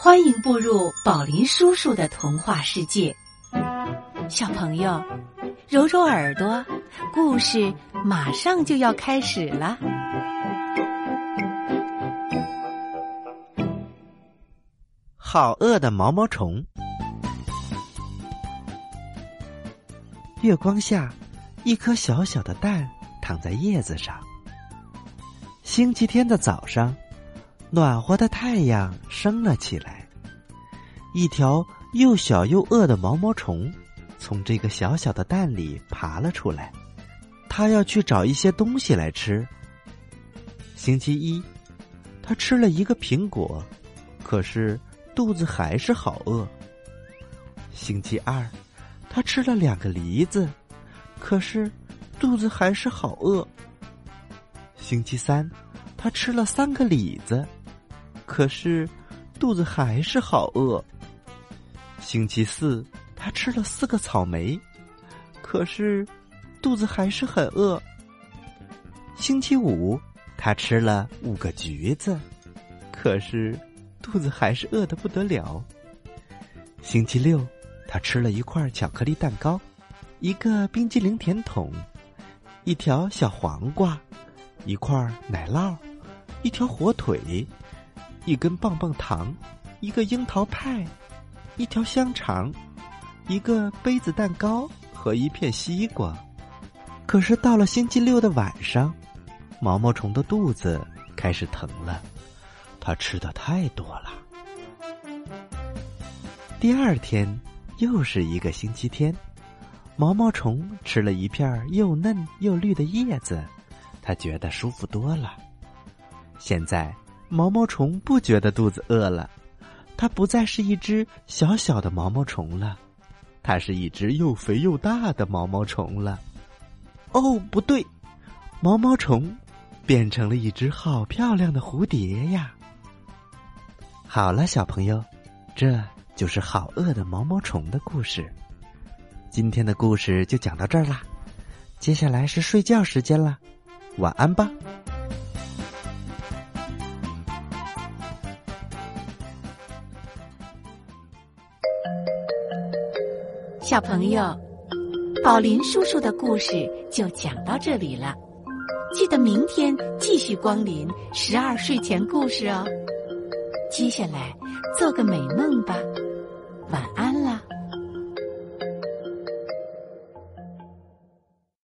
欢迎步入宝林叔叔的童话世界，小朋友，揉揉耳朵，故事马上就要开始了。好饿的毛毛虫。月光下，一颗小小的蛋躺在叶子上。星期天的早上。暖和的太阳升了起来，一条又小又饿的毛毛虫从这个小小的蛋里爬了出来，它要去找一些东西来吃。星期一，它吃了一个苹果，可是肚子还是好饿。星期二，它吃了两个梨子，可是肚子还是好饿。星期三，它吃了三个李子。可是，肚子还是好饿。星期四，他吃了四个草莓，可是，肚子还是很饿。星期五，他吃了五个橘子，可是，肚子还是饿得不得了。星期六，他吃了一块巧克力蛋糕，一个冰激凌甜筒，一条小黄瓜，一块奶酪，一条火腿。一根棒棒糖，一个樱桃派，一条香肠，一个杯子蛋糕和一片西瓜。可是到了星期六的晚上，毛毛虫的肚子开始疼了，它吃的太多了。第二天又是一个星期天，毛毛虫吃了一片又嫩又绿的叶子，它觉得舒服多了。现在。毛毛虫不觉得肚子饿了，它不再是一只小小的毛毛虫了，它是一只又肥又大的毛毛虫了。哦，不对，毛毛虫变成了一只好漂亮的蝴蝶呀！好了，小朋友，这就是好饿的毛毛虫的故事。今天的故事就讲到这儿啦，接下来是睡觉时间了，晚安吧。小朋友，宝林叔叔的故事就讲到这里了。记得明天继续光临十二睡前故事哦。接下来做个美梦吧，